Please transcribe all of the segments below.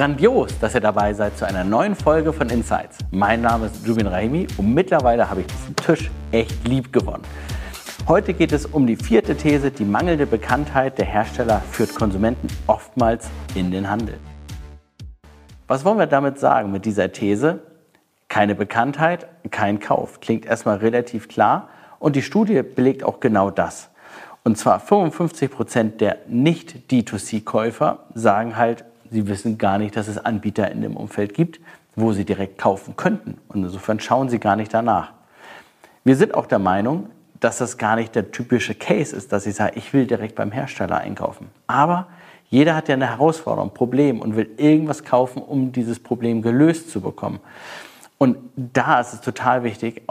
Grandios, dass ihr dabei seid zu einer neuen Folge von Insights. Mein Name ist Jubin Rahimi und mittlerweile habe ich diesen Tisch echt lieb gewonnen. Heute geht es um die vierte These, die mangelnde Bekanntheit der Hersteller führt Konsumenten oftmals in den Handel. Was wollen wir damit sagen mit dieser These? Keine Bekanntheit, kein Kauf. Klingt erstmal relativ klar und die Studie belegt auch genau das. Und zwar 55 Prozent der Nicht-D2C-Käufer sagen halt, sie wissen gar nicht, dass es Anbieter in dem Umfeld gibt, wo sie direkt kaufen könnten. Und insofern schauen sie gar nicht danach. Wir sind auch der Meinung, dass das gar nicht der typische Case ist, dass ich sage, ich will direkt beim Hersteller einkaufen. Aber jeder hat ja eine Herausforderung, ein Problem und will irgendwas kaufen, um dieses Problem gelöst zu bekommen. Und da ist es total wichtig,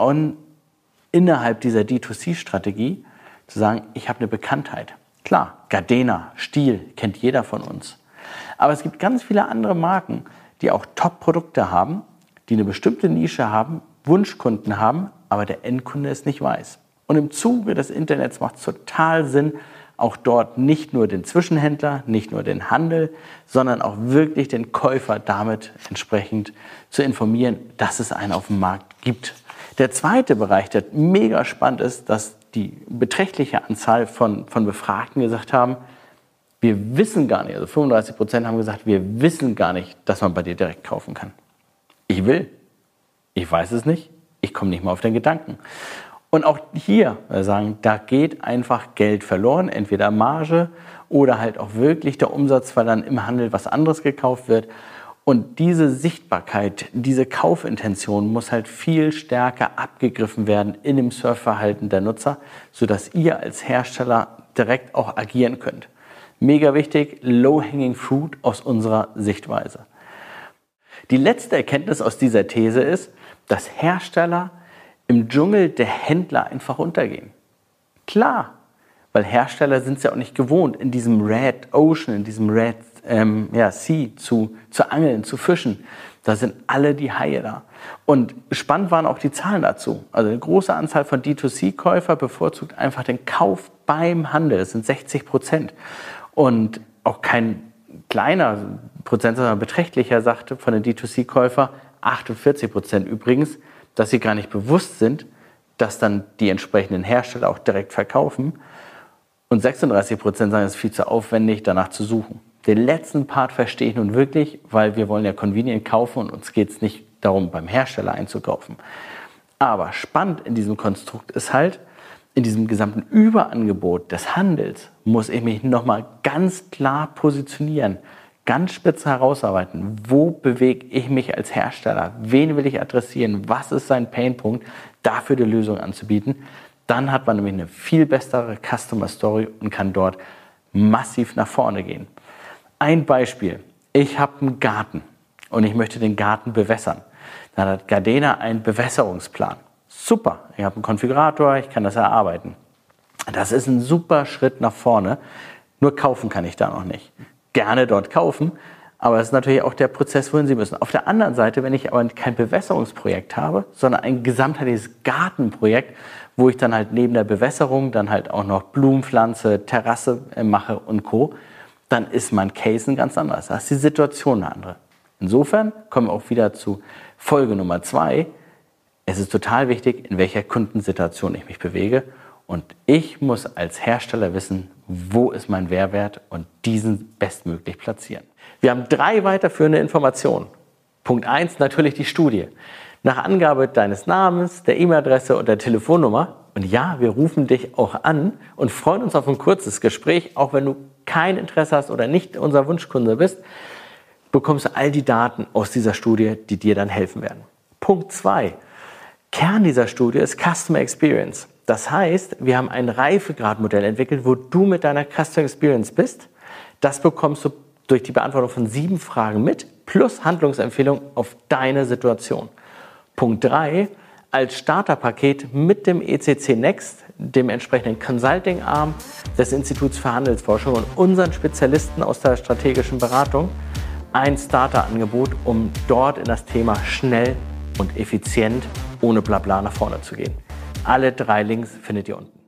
innerhalb dieser D2C-Strategie zu sagen, ich habe eine Bekanntheit. Klar, Gardena, Stiel kennt jeder von uns. Aber es gibt ganz viele andere Marken, die auch Top-Produkte haben, die eine bestimmte Nische haben, Wunschkunden haben, aber der Endkunde es nicht weiß. Und im Zuge des Internets macht es total Sinn, auch dort nicht nur den Zwischenhändler, nicht nur den Handel, sondern auch wirklich den Käufer damit entsprechend zu informieren, dass es einen auf dem Markt gibt. Der zweite Bereich, der mega spannend ist, dass die beträchtliche Anzahl von, von Befragten gesagt haben, wir wissen gar nicht, also 35 Prozent haben gesagt, wir wissen gar nicht, dass man bei dir direkt kaufen kann. Ich will. Ich weiß es nicht. Ich komme nicht mal auf den Gedanken. Und auch hier sagen, da geht einfach Geld verloren, entweder Marge oder halt auch wirklich der Umsatz, weil dann im Handel was anderes gekauft wird. Und diese Sichtbarkeit, diese Kaufintention muss halt viel stärker abgegriffen werden in dem Surfverhalten der Nutzer, sodass ihr als Hersteller direkt auch agieren könnt. Mega wichtig, low-hanging fruit aus unserer Sichtweise. Die letzte Erkenntnis aus dieser These ist, dass Hersteller im Dschungel der Händler einfach untergehen. Klar, weil Hersteller sind es ja auch nicht gewohnt, in diesem Red Ocean, in diesem Red ähm, ja, Sea zu, zu angeln, zu fischen. Da sind alle die Haie da. Und spannend waren auch die Zahlen dazu. Also eine große Anzahl von D2C-Käufer bevorzugt einfach den Kauf beim Handel. Das sind 60 Prozent. Und auch kein kleiner Prozent, sondern beträchtlicher sagte von den D2C-Käufer, 48 Prozent übrigens, dass sie gar nicht bewusst sind, dass dann die entsprechenden Hersteller auch direkt verkaufen. Und 36 Prozent sagen, es ist viel zu aufwendig, danach zu suchen. Den letzten Part verstehe ich nun wirklich, weil wir wollen ja convenient kaufen und uns geht es nicht darum, beim Hersteller einzukaufen. Aber spannend in diesem Konstrukt ist halt, in diesem gesamten Überangebot des Handels muss ich mich nochmal ganz klar positionieren, ganz spitze herausarbeiten. Wo bewege ich mich als Hersteller? Wen will ich adressieren? Was ist sein Painpunkt? Dafür die Lösung anzubieten. Dann hat man nämlich eine viel bessere Customer Story und kann dort massiv nach vorne gehen. Ein Beispiel. Ich habe einen Garten und ich möchte den Garten bewässern. Dann hat Gardena einen Bewässerungsplan. Super, ich habe einen Konfigurator, ich kann das erarbeiten. Das ist ein super Schritt nach vorne. Nur kaufen kann ich da noch nicht. Gerne dort kaufen, aber es ist natürlich auch der Prozess, wohin Sie müssen. Auf der anderen Seite, wenn ich aber kein Bewässerungsprojekt habe, sondern ein gesamtheitliches Gartenprojekt, wo ich dann halt neben der Bewässerung dann halt auch noch Blumenpflanze, Terrasse äh, mache und Co., dann ist mein Case ein ganz anderes. Da ist die Situation eine andere. Insofern kommen wir auch wieder zu Folge Nummer zwei. Es ist total wichtig, in welcher Kundensituation ich mich bewege. Und ich muss als Hersteller wissen, wo ist mein Mehrwert und diesen bestmöglich platzieren. Wir haben drei weiterführende Informationen. Punkt eins natürlich die Studie. Nach Angabe deines Namens, der E-Mail-Adresse und der Telefonnummer. Und ja, wir rufen dich auch an und freuen uns auf ein kurzes Gespräch, auch wenn du kein Interesse hast oder nicht unser Wunschkunde bist, bekommst du all die Daten aus dieser Studie, die dir dann helfen werden. Punkt zwei: Kern dieser Studie ist Customer Experience. Das heißt, wir haben ein Reifegradmodell entwickelt, wo du mit deiner Customer Experience bist. Das bekommst du durch die Beantwortung von sieben Fragen mit, plus Handlungsempfehlung auf deine Situation. Punkt 3, als Starterpaket mit dem ECC Next, dem entsprechenden Consulting-Arm des Instituts für Handelsforschung und unseren Spezialisten aus der strategischen Beratung, ein Starterangebot, um dort in das Thema schnell und effizient ohne Blabla nach vorne zu gehen. Alle drei Links findet ihr unten.